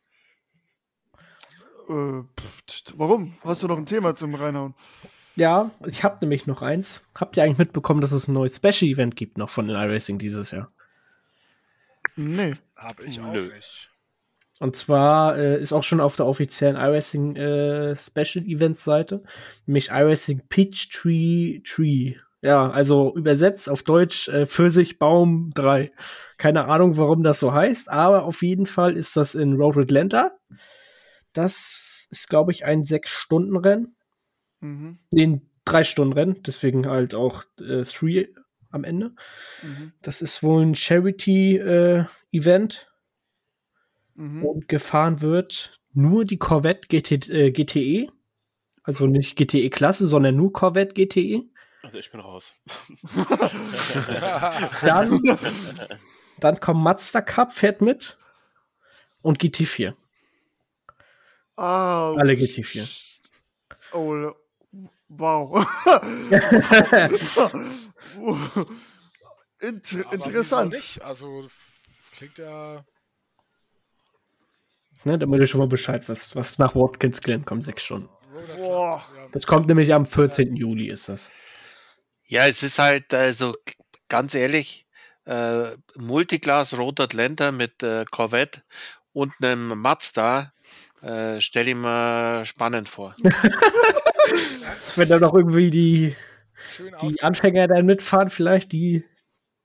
Äh, pff, warum? Hast du noch ein Thema zum Reinhauen? Ja, ich hab nämlich noch eins. Habt ihr eigentlich mitbekommen, dass es ein neues Special-Event gibt noch von den iRacing dieses Jahr? Nee. Habe ich auch Nö. nicht. Und zwar äh, ist auch schon auf der offiziellen iRacing äh, Special Events Seite, nämlich iRacing Peachtree Tree. Ja, also übersetzt auf Deutsch äh, Pfirsichbaum 3. Keine Ahnung, warum das so heißt, aber auf jeden Fall ist das in Road Atlanta. Das ist, glaube ich, ein Sechs-Stunden-Rennen. Mhm. Nee, ein Drei-Stunden-Rennen, deswegen halt auch äh, Three am Ende. Mhm. Das ist wohl ein Charity-Event Mhm. und gefahren wird nur die Corvette GT, äh, GTE. Also nicht GTE-Klasse, sondern nur Corvette GTE. Also ich bin raus. Dann, dann kommt Mazda Cup, fährt mit. Und GT4. Ah, Alle GT4. Oh, wow. Inter Aber interessant. nicht? Also klingt ja. Ne, damit ihr schon mal Bescheid was was nach Watkins Glen kommt, sechs Stunden. Road Boah. Ja. Das kommt nämlich am 14. Juli, ist das. Ja, es ist halt, also ganz ehrlich, äh, Multiclass Road Atlanta mit äh, Corvette und einem Mazda äh, stelle ich mir spannend vor. Wenn da noch irgendwie die, die Anfänger dann mitfahren, vielleicht die,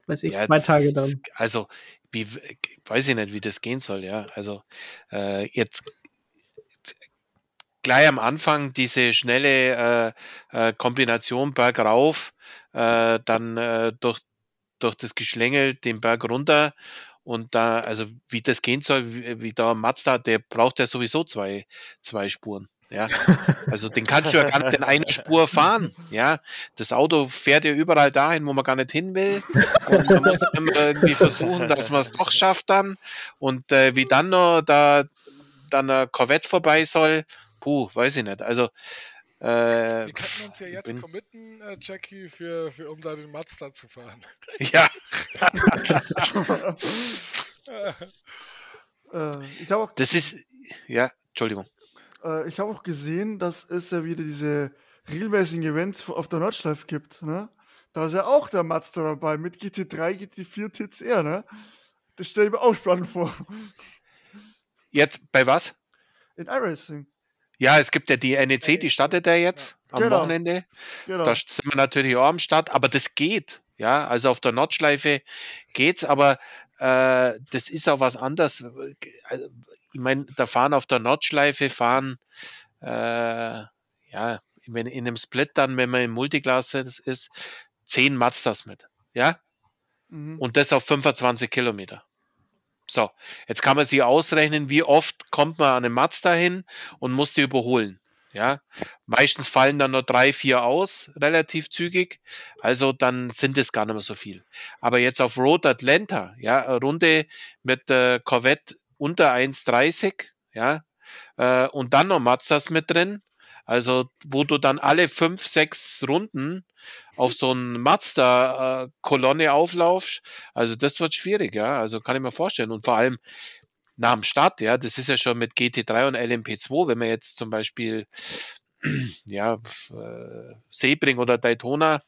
weiß ich, Ja, zwei Tage dann. Also, wie, weiß ich nicht, wie das gehen soll, ja. Also, äh, jetzt gleich am Anfang diese schnelle äh, äh, Kombination Berg rauf, äh, dann äh, durch, durch das Geschlängel den Berg runter und da, also wie das gehen soll, wie, wie da Mazda, der braucht ja sowieso zwei, zwei Spuren. Ja, also den kannst du ja gar nicht in einer Spur fahren. Ja, das Auto fährt ja überall dahin, wo man gar nicht hin will. Und man muss immer irgendwie versuchen, dass man es doch schafft dann. Und äh, wie dann noch da dann ein Corvette vorbei soll, puh, weiß ich nicht. Also äh, Wir könnten uns ja jetzt bin- committen, äh, Jackie, für, für um da den Mazda zu fahren. ja, Äh, ich habe auch, das ist, ja, Entschuldigung. äh, ich hab auch gesehen, dass es ja wieder diese regelmäßigen Events auf der Nordschleife gibt. Ne? Da ist ja auch der Mazda dabei mit GT3, GT4, TCR. Ne? Das stelle ich mir auch spannend vor. Jetzt bei was? In iRacing. Ja, es gibt ja die NEC, die startet ja jetzt am Genau. Wochenende. Genau. Da sind wir natürlich auch am Start, aber das geht. Ja, also auf der Nordschleife geht's, aber äh, das ist auch was anderes. Ich meine, da fahren auf der Nordschleife fahren, äh, ja, wenn in einem Split dann, wenn man im Multiklasse das ist, zehn Mazdas mit. Ja, Mhm. und das auf 25 Kilometer. So, jetzt kann man sich ausrechnen, wie oft kommt man an den Mazda hin und muss die überholen. Ja, meistens fallen dann nur drei, vier aus, relativ zügig. Also dann sind es gar nicht mehr so viel. Aber jetzt auf Road Atlanta, ja, Runde mit äh, Corvette unter 1,30, ja, äh, und dann noch Mazdas mit drin. Also, wo du dann alle fünf, sechs Runden auf so ein Mazda-Kolonne auflaufst, also das wird schwierig, ja. Also kann ich mir vorstellen. Und vor allem nach dem Start, ja, das ist ja schon mit GT3 und LMP2, wenn man jetzt zum Beispiel ja, äh, Sebring oder Daytona,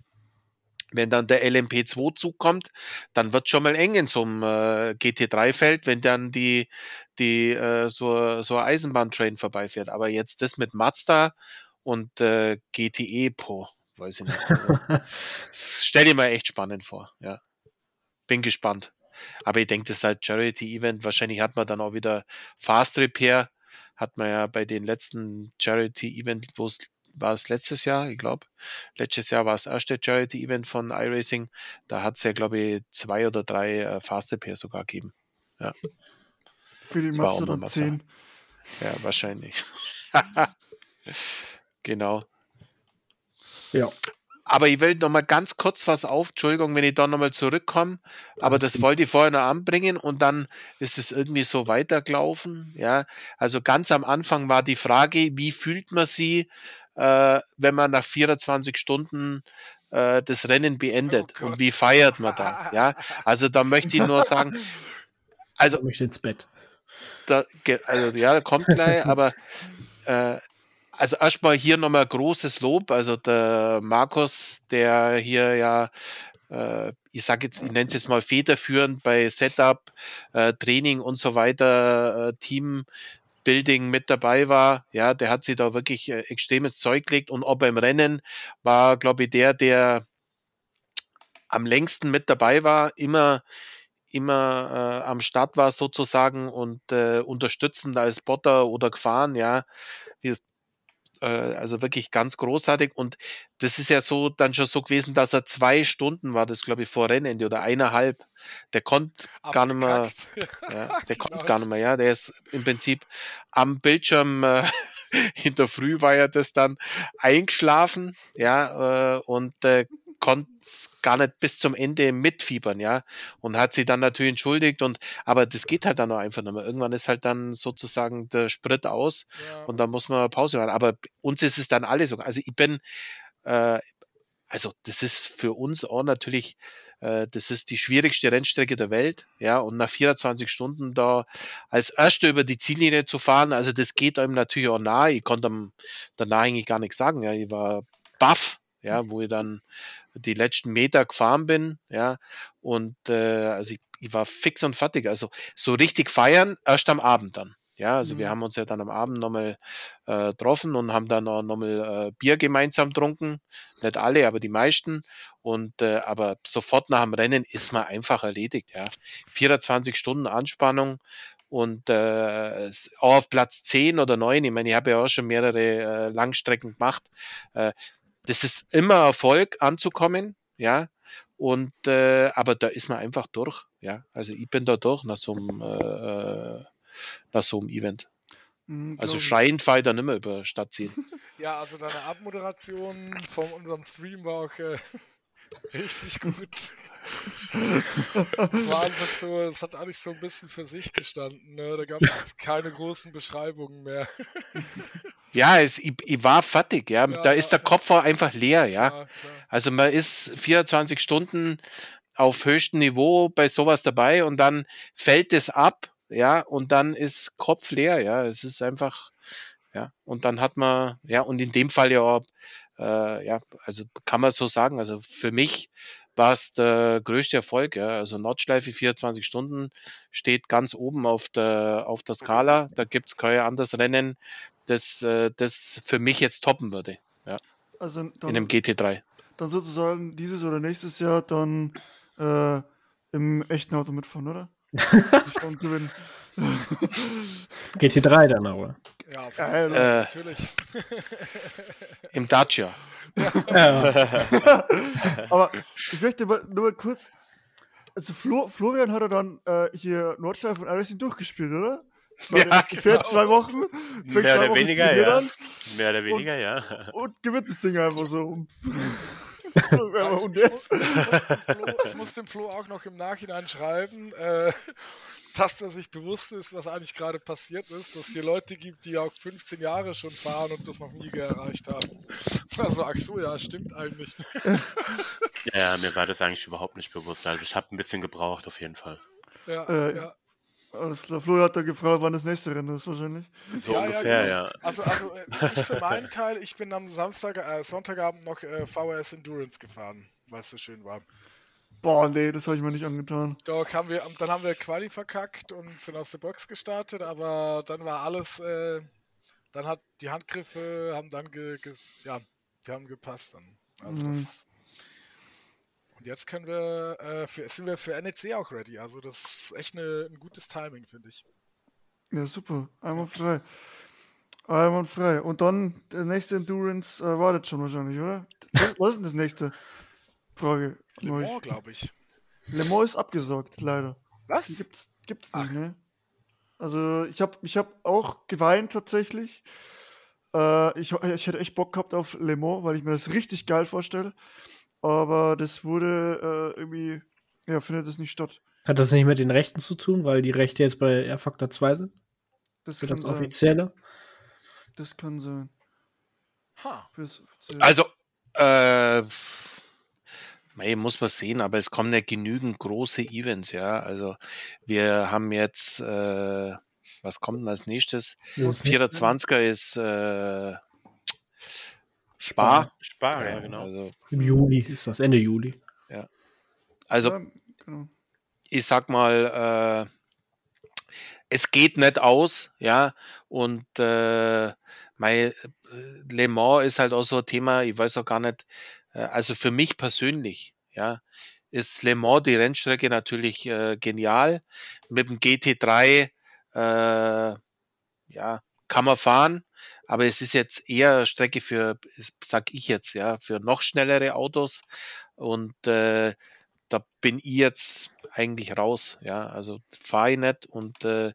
wenn dann der LMP2 zukommt, dann wird schon mal eng in so einem äh, GT3-Feld, wenn dann die, die äh, so, so Eisenbahntrain vorbeifährt. Aber jetzt das mit Mazda und äh, GTE, po, weiß ich nicht. Also, stell dir mal echt spannend vor, ja. Bin gespannt. Aber ich denke, das ist halt Charity-Event. Wahrscheinlich hat man dann auch wieder Fast Repair. Hat man ja bei den letzten Charity-Event, wo es war es letztes Jahr, ich glaube. Letztes Jahr war es das erste Charity-Event von iRacing. Da hat es ja, glaube ich, zwei oder drei äh, Fast Repair sogar gegeben. Für die Mazda mal dann Mazda. 10. Ja, wahrscheinlich. genau. Ja. Aber ich will noch mal ganz kurz was auf. Entschuldigung, wenn ich da noch mal zurückkomme. Aber das wollte ich vorher noch anbringen und dann ist es irgendwie so weitergelaufen. Ja, also ganz am Anfang war die Frage, wie fühlt man sie, äh, wenn man nach 24 Stunden äh, das Rennen beendet Oh und wie feiert man da? Ja, also da möchte ich nur sagen, also Ich möchte ins Bett. da, also ja, kommt gleich, aber äh, also erstmal hier nochmal großes Lob. Also der Markus, der hier ja äh, ich sage jetzt, ich nenne es jetzt mal federführend bei Setup, äh, Training und so weiter, äh, Team Building mit dabei war. Ja, der hat sich da wirklich äh, extremes Zeug gelegt und auch beim Rennen war, glaube ich, der, der am längsten mit dabei war, immer immer äh, am Start war sozusagen und äh, unterstützend als Botter oder gefahren, ja, wie es äh, also wirklich ganz großartig. Und das ist ja so dann schon so gewesen, dass er zwei Stunden war, das glaube ich vor Rennende oder eineinhalb. Der konnte gar nicht mehr, ja, der konnte gar nicht mehr, ja. Der ist im Prinzip am Bildschirm äh, in der Früh war er das dann eingeschlafen, ja, äh, und äh, konnte gar nicht bis zum Ende mitfiebern, ja, und hat sie dann natürlich entschuldigt und, aber das geht halt dann auch einfach nicht mehr. Irgendwann ist halt dann sozusagen der Sprit aus Ja. und dann muss man Pause machen. Aber uns ist es dann alles so. Also ich bin, äh, also das ist für uns auch natürlich, äh, das ist die schwierigste Rennstrecke der Welt, ja, und nach 24 Stunden da als Erster über die Ziellinie zu fahren, also das geht einem natürlich auch nahe. Ich konnte danach eigentlich gar nichts sagen, ja, ich war baff, ja, wo ich dann die letzten Meter gefahren bin, ja, und äh, also ich, ich war fix und fertig. Also so richtig feiern erst am Abend dann. Ja, also wir Mhm. haben uns ja dann am Abend nochmal äh, getroffen und haben dann auch nochmal äh, Bier gemeinsam getrunken. Nicht alle, aber die meisten. Und äh, aber sofort nach dem Rennen ist man einfach erledigt, ja. 24 Stunden Anspannung und äh, auch auf Platz 10 oder 9, ich meine, ich habe ja auch schon mehrere äh, Langstrecken gemacht. Äh, das ist immer Erfolg anzukommen, ja. Und äh, aber da ist man einfach durch, ja. Also ich bin da durch nach so einem, äh, äh, nach so einem Event. Mhm, Also schreiend fahre ich dann immer über Stadtziel. Ja, also deine Abmoderation von unserem Stream war auch äh, richtig gut. Es war einfach so, es hat eigentlich so ein bisschen für sich gestanden. Ne? Da gab es keine großen Beschreibungen mehr. Ja, es, ich, ich war fertig, ja. Ja, da ist der. Kopf auch einfach leer, ja. Klar, klar. Also man ist 24 Stunden auf höchstem Niveau bei sowas dabei und dann fällt es ab, ja, und dann ist Kopf leer, ja. Es ist einfach, ja, und dann hat man, ja, und in dem Fall ja auch, äh, ja, also kann man so sagen, also für mich war es der größte Erfolg, ja. Also Nordschleife 24 Stunden steht ganz oben auf der, auf der Skala. Da gibt's kein anderes Rennen, das, äh, das für mich jetzt toppen würde, Also in dann, einem GT3. dann sozusagen dieses oder nächstes Jahr dann äh, im echten Auto mitfahren, oder? Stunde gewinnen. GT3 dann aber. Ja, auf Ja, jeden ja, Fall, äh, natürlich. Im Dacia. Ja. Aber ich möchte mal, nur mal kurz. Also Flo, Florian hat er dann äh, hier Nordschleife und iRacing durchgespielt, oder? Ja, er fährt genau. zwei Wochen, fängt Mehr zwei oder Wochen weniger, ja. Mehr oder weniger, ja. und gewinnt das Ding einfach so. So, Also und ich, jetzt? muss, ich, muss dem Flo, ich muss dem Flo auch noch im Nachhinein schreiben, äh, dass er sich bewusst ist, was eigentlich gerade passiert ist, dass es hier Leute gibt, die auch 15 Jahre schon fahren und das noch nie erreicht haben. Also, ach so, ja, stimmt eigentlich. Ja, ja, mir war das eigentlich überhaupt nicht bewusst. Also ich habe ein bisschen gebraucht auf jeden Fall. Ja, Äh, ja. Alles klar. Florian hat da gefragt, wann das nächste Rennen ist, wahrscheinlich. So Ja, ja, ungefähr, genau. ja. Also, also äh, ich für meinen Teil, ich bin am Samstag, äh, Sonntagabend noch äh, VHS Endurance gefahren, weil es so schön war. Boah, nee, das habe ich mir nicht angetan. Doch, haben wir, dann haben wir Quali verkackt und sind aus der Box gestartet, aber dann war alles, äh, dann hat die Handgriffe haben dann ge, ge, ja, die haben gepasst dann. Also Mhm. das, und jetzt können wir, äh, für, sind wir für NEC auch ready. Also das ist echt eine, ein gutes Timing, finde ich. Ja, super. Einmal frei. Einmal frei. Und dann der nächste Endurance äh, wartet schon wahrscheinlich, oder? Was, ist denn das nächste? Frage. Le. Mans, glaube ich. Le Mans ist abgesagt, leider. Was? Die gibt's, gibt's nicht, ne? Also ich habe ich hab auch geweint tatsächlich. Äh, ich, ich hätte echt Bock gehabt auf Le Mans, weil ich mir das richtig geil vorstelle. Aber das wurde äh, irgendwie, ja, findet es nicht statt. Hat das nicht mit den Rechten zu tun, weil die Rechte jetzt bei R-Factor 2 sind? Das Für kann das sein. Offizielle? Das kann sein. Ha. Fürs Offizielle. Also, äh, mei, muss man sehen, aber es kommen ja genügend große Events, ja. Also wir haben jetzt, äh, was kommt denn als nächstes? Das ist nicht- 24er ist äh, Spa. Spar, ja, genau. Also, Im Juli ist das, Ende Juli. Also, Ja, genau. ich sag mal, äh, es geht nicht aus, ja, und äh, mein äh, Le Mans ist halt auch so ein Thema, ich weiß auch gar nicht, äh, also für mich persönlich, ja, ist Le Mans die Rennstrecke natürlich äh, genial. Mit dem GT3, äh, ja, kann man fahren, aber es ist jetzt eher Strecke für, sag ich jetzt, ja, für noch schnellere Autos und äh, da bin ich jetzt eigentlich raus, ja, also fahre ich nicht und äh,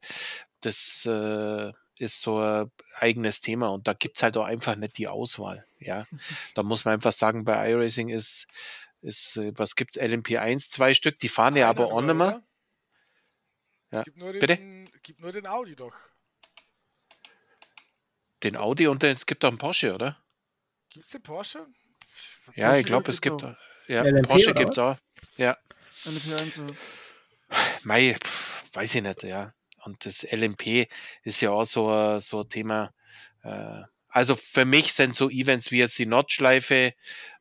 das äh, ist so ein eigenes Thema und da gibt's halt auch einfach nicht die Auswahl, ja. Da muss man einfach sagen, bei iRacing ist, ist was gibt's, LMP1, zwei Stück, die fahren ja aber auch nicht mehr. Ja. Es gibt nur, Bitte? den, gibt nur den Audi doch. Den Audi und den, es gibt auch einen Porsche, oder? Gibt's den Porsche? Ja, Porsche ich glaube, es gibt, auch. ja, LMP Porsche gibt's was? auch. Ja, Eine P1. so. Mei, pf, weiß ich nicht, ja. Und das LMP ist ja auch so, ein- so ein Thema. Äh, also für mich sind so Events wie jetzt die Nordschleife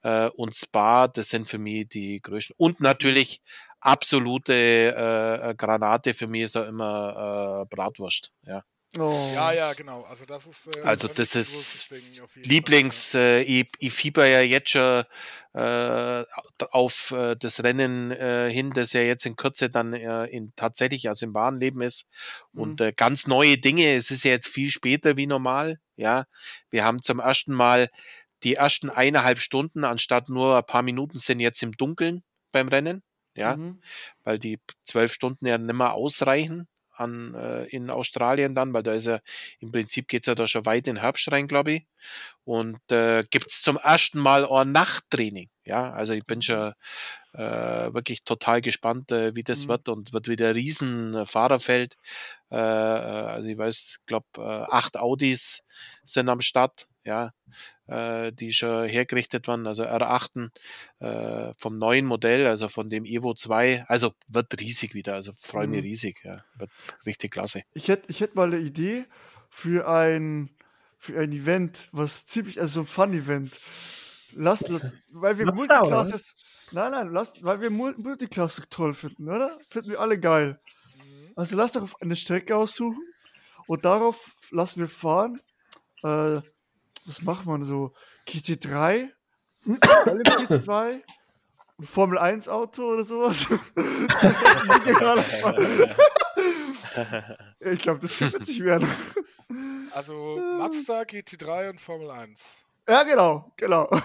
äh, und Spa, das sind für mich die größten. Und natürlich absolute äh, Granate für mich ist auch immer äh, Bratwurst. Ja. Oh. Ja, ja, genau. Also das ist äh, Also das großes ist Lieblings, äh, ich, ich fieber ja jetzt schon äh, auf äh, das Rennen äh, hin, das ja jetzt in Kürze dann äh, in tatsächlich also im wahren Leben ist und äh, ganz neue Dinge. Es ist ja jetzt viel später wie normal. Ja, wir haben zum ersten Mal die ersten eineinhalb Stunden anstatt nur ein paar Minuten sind jetzt im Dunkeln beim Rennen. Ja, Mhm. weil die zwölf Stunden ja nimmer ausreichen an, äh, in Australien dann, weil da ist ja im Prinzip geht's ja da schon weit in den Herbst rein, glaube ich. Und äh, gibt's zum ersten Mal auch Nachttraining. Ja, also ich bin schon äh, wirklich total gespannt, äh, wie das Mhm. wird und wird wieder ein riesen Fahrerfeld. Äh, äh, also ich weiß, glaube äh, acht Audis sind am Start, ja, äh, die schon hergerichtet waren, also R8 äh, vom neuen Modell, also von dem Evo 2, also wird riesig wieder, also freue mich Mhm. riesig, ja, wird richtig klasse. Ich hätte ich hätt mal eine Idee für ein, für ein Event, was ziemlich, also so ein Fun-Event. Lass das, weil wir Multiclasses. Nein, nein, lass, weil wir Mul- Multiklasse toll finden, oder? Finden wir alle geil. Mhm. Also lass doch eine Strecke aussuchen und darauf lassen wir fahren. Äh, was macht man so? GT3? LMP2? Ein Formel 1 Auto oder sowas? ich glaube, das wird witzig werden. Also Mazda, GT3 und Formel 1. Ja, genau, genau. Okay,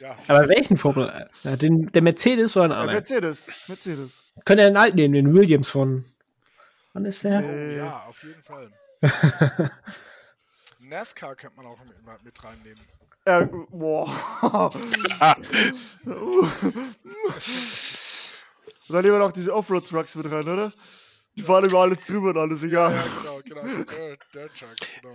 ja. Aber welchen Formel? Ja, den, der Mercedes oder ein Ja, anderer? Mercedes, Mercedes. Können ja den alten nehmen, den Williams von. Wann ist der? Äh, ja, auf jeden Fall. NASCAR könnte man auch mit, mit reinnehmen. Ja, boah. Und dann nehmen wir noch diese Offroad-Trucks mit rein, oder? Die fahren über alles drüber und alles egal. Ja, genau, genau. Dirt, Dirt Trucks, genau.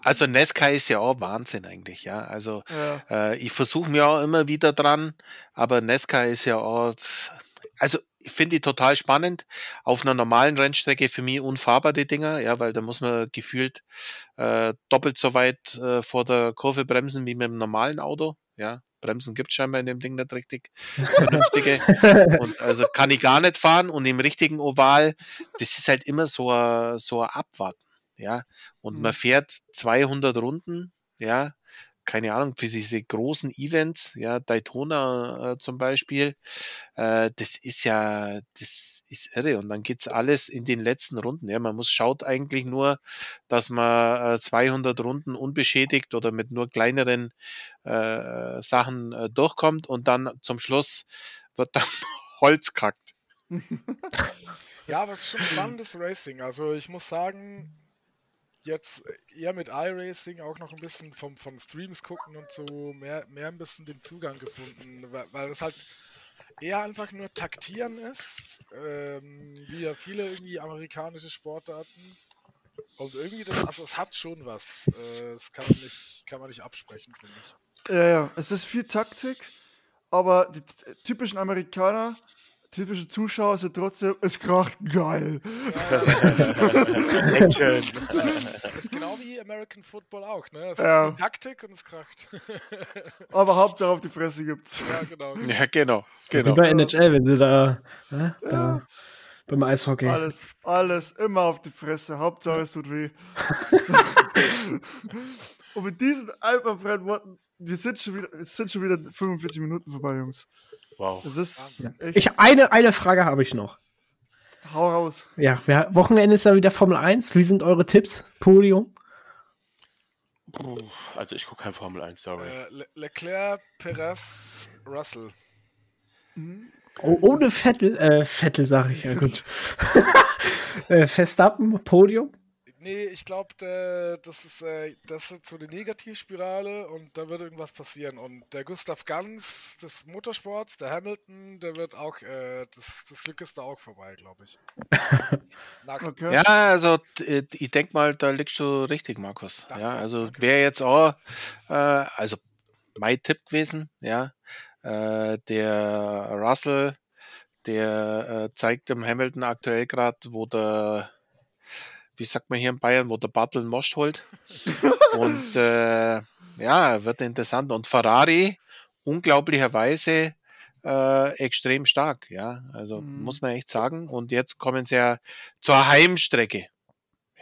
Also Nesca ist ja auch Wahnsinn eigentlich, ja. Also Ja. äh, ich versuche mir auch immer wieder dran, aber Nesca ist ja auch, also ich finde die total spannend. Auf einer normalen Rennstrecke für mich unfahrbar die Dinger, ja, weil da muss man gefühlt äh, doppelt so weit äh, vor der Kurve bremsen wie mit dem normalen Auto, ja. Bremsen gibt scheinbar in dem Ding nicht richtig vernünftige. Und also kann ich gar nicht fahren und im richtigen Oval, das ist halt immer so ein, so ein Abwarten, ja. Und man Mhm. fährt 200 Runden, ja, keine Ahnung, für diese großen Events, ja, Daytona äh, zum Beispiel, äh, das ist ja, das ist irre. Und dann geht's alles in den letzten Runden. Ja, man muss schaut eigentlich nur, dass man äh, 200 Runden unbeschädigt oder mit nur kleineren äh, Sachen äh, durchkommt und dann zum Schluss wird dann Holz kackt. Ja, aber es ist schon spannendes Racing. Also ich muss sagen, jetzt eher mit iRacing auch noch ein bisschen vom, von Streams gucken und so mehr, mehr ein bisschen den Zugang gefunden, weil, es halt eher einfach nur Taktieren ist, ähm, wie ja viele irgendwie amerikanische Sportarten. Und irgendwie, das, also es hat schon was. Äh, das kann man nicht, kann man nicht absprechen, finde ich. Ja, ja, es ist viel Taktik, aber die typischen Amerikaner, typische Zuschauer sind trotzdem, es kracht geil. Action. Das ist genau wie American Football auch, ne? Es Ja. ist Taktik und es kracht. Aber Hauptsache auf die Fresse gibt's. ja, genau. Ja, genau. Wie genau. bei NHL, wenn sie da, ne, da beim Eishockey. Alles, alles immer auf die Fresse. Hauptsache es tut weh. Und mit diesen alberfreien Worten, wir sind schon wieder, es sind schon wieder 45 Minuten vorbei, Jungs. Wow. Das ist Ich, eine, eine Frage habe ich noch. hau raus. Ja, wer, Wochenende ist ja wieder Formel 1. Wie sind eure Tipps? Podium? Puh, Also ich gucke kein Formel 1, sorry. Äh, Le Leclerc, Perez, Russell. Oh, ohne Vettel, äh, Vettel sage ich ja gut. äh, Verstappen, Podium? Nee, ich glaube, das ist äh, das ist so eine Negativspirale und da wird irgendwas passieren. Und der Gustav Ganz des Motorsports, der Hamilton, der wird auch, äh, das, das Glück ist da auch vorbei, glaube ich. Okay. Ja, also ich denke mal, da liegst du richtig, Markus. Danke, ja, also wäre jetzt auch, äh, also mein Tipp gewesen, ja. Äh, der Russell, der äh, zeigt dem Hamilton aktuell gerade, wo der, wie sagt man hier in Bayern, wo der Battle Most holt. Und äh, ja, wird interessant. Und Ferrari, unglaublicherweise äh, extrem stark, ja. Also Mhm. muss man echt sagen. Und jetzt kommen sie ja zur Heimstrecke.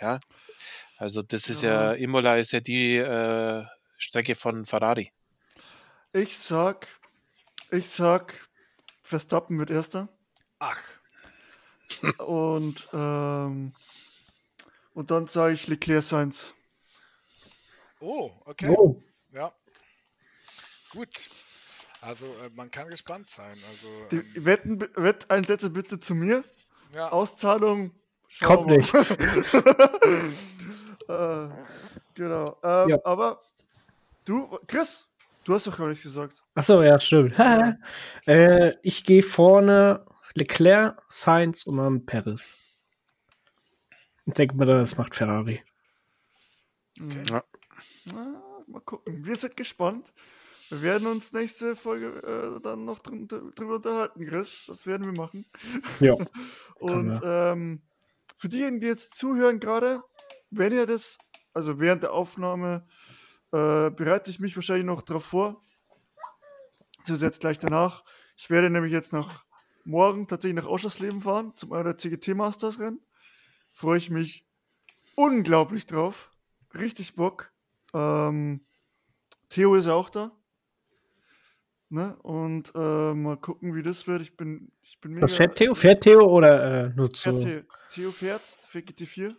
Ja. Also das ist ja, Ja. Imola ist ja die äh, Strecke von Ferrari. Ich sag, ich sag, Verstappen wird Erster. ach, Und, ähm, und dann sage ich Leclerc Sainz. oh, okay. Oh, Ja. Gut. Also äh, man kann gespannt sein. Also Die ähm, Wetten, Wetteinsätze bitte zu mir. ja, Auszahlung. kommt nicht. äh, genau. Ähm, Ja. Aber du, Chris, du hast doch gar nichts gesagt. Achso, ja, stimmt. äh, ich gehe vorne Leclerc, Sainz und dann Perez. Ich denke mal, das macht Ferrari. Mhm. Ja. Na, mal gucken. Wir sind gespannt. Wir werden uns nächste Folge äh, dann noch drü drüber unterhalten, Chris. Das werden wir machen. Ja. Und ähm, für diejenigen, die jetzt zuhören gerade, wenn ihr das, also während der Aufnahme, äh, bereite ich mich wahrscheinlich noch darauf vor. Das jetzt gleich danach. Ich werde nämlich jetzt nach morgen tatsächlich nach Oschersleben fahren zum eurer CGT Masters Rennen. Freue ich mich unglaublich drauf. Richtig Bock. Ähm, Theo ist auch da. Ne? Und äh, mal gucken, wie das wird. Ich bin, ich bin mega. Was fährt Theo? Fährt Theo oder äh, nur Fährt zu. Theo, Theo fährt für GT4.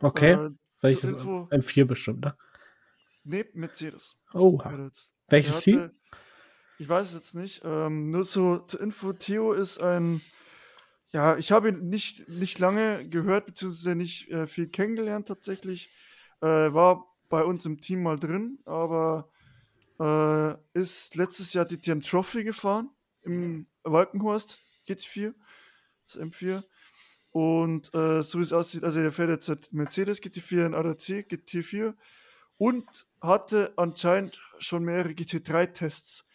Okay. Äh, Welches? zur Info- M4 bestimmt, ne? nee, Mercedes. Oh. fährt. Welches hatte- Ich weiß es jetzt nicht. Ähm, nur so zur Info, Theo ist ein, ja, ich habe ihn nicht, nicht lange gehört, beziehungsweise nicht äh, viel kennengelernt tatsächlich. Äh, war bei uns im Team mal drin, aber äh, ist letztes Jahr die TM Trophy gefahren im Walkenhorst GT4, das M4. Und äh, so wie es aussieht, also der fährt jetzt Mercedes GT4 in ADAC GT4 und hatte anscheinend schon mehrere GT3-Tests.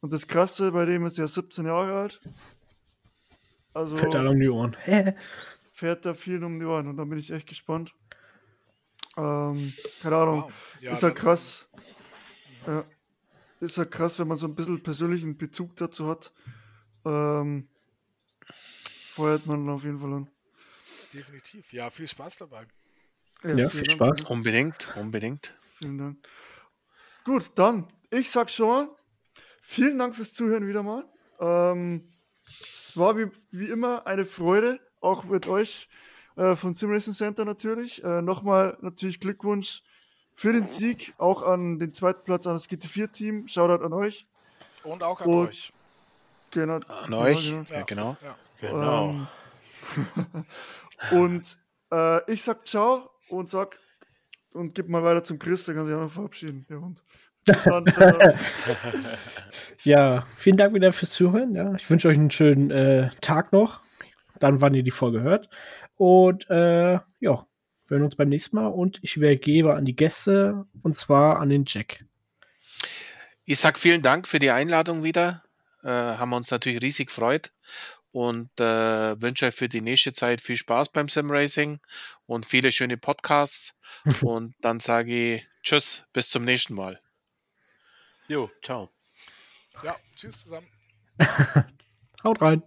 Und das Krasse bei dem ist ja 17 Jahre alt. Also Fällt da um die Ohren. Fährt da viel um die Ohren und da bin ich echt gespannt. Ähm, keine Ahnung. wow. Ja, ist dann- krass. Ja. Ist halt krass, wenn man so ein bisschen persönlichen Bezug dazu hat. Ähm, feuert man auf jeden Fall an. Definitiv. Ja, viel Spaß dabei. Ja, vielen viel Dank, Spaß. Vielen, Unbedingt, unbedingt. vielen Dank. Gut, dann, ich sag schon mal, vielen Dank fürs Zuhören wieder mal. Ähm, es war wie, wie immer eine Freude, auch mit euch äh, von Sim Racing Center natürlich. Äh, Nochmal natürlich Glückwunsch für den Sieg, auch an den zweiten Platz an das GT4-Team. Shoutout an euch. Und auch an Und- euch. Genau. An euch. genau. Ja, genau. Ja. Genau. Ähm, und äh, ich sag ciao und sag und gib mal weiter zum Chris, der kann sich auch noch verabschieden, der Hund. Dann, ciao. Ja, vielen Dank wieder fürs Zuhören. Ja, ich wünsche euch einen schönen äh, Tag noch. Dann, wann ihr die Folge hört. Und äh, ja, wir hören uns beim nächsten Mal. Und ich übergebe an die Gäste und zwar an den Jack. Ich sag vielen Dank für die Einladung wieder. Äh, haben wir uns natürlich riesig gefreut. und äh, wünsche euch für die nächste Zeit viel Spaß beim Simracing und viele schöne Podcasts. und dann sage ich Tschüss, bis zum nächsten Mal. Jo, ciao. Ja, tschüss zusammen. Haut rein.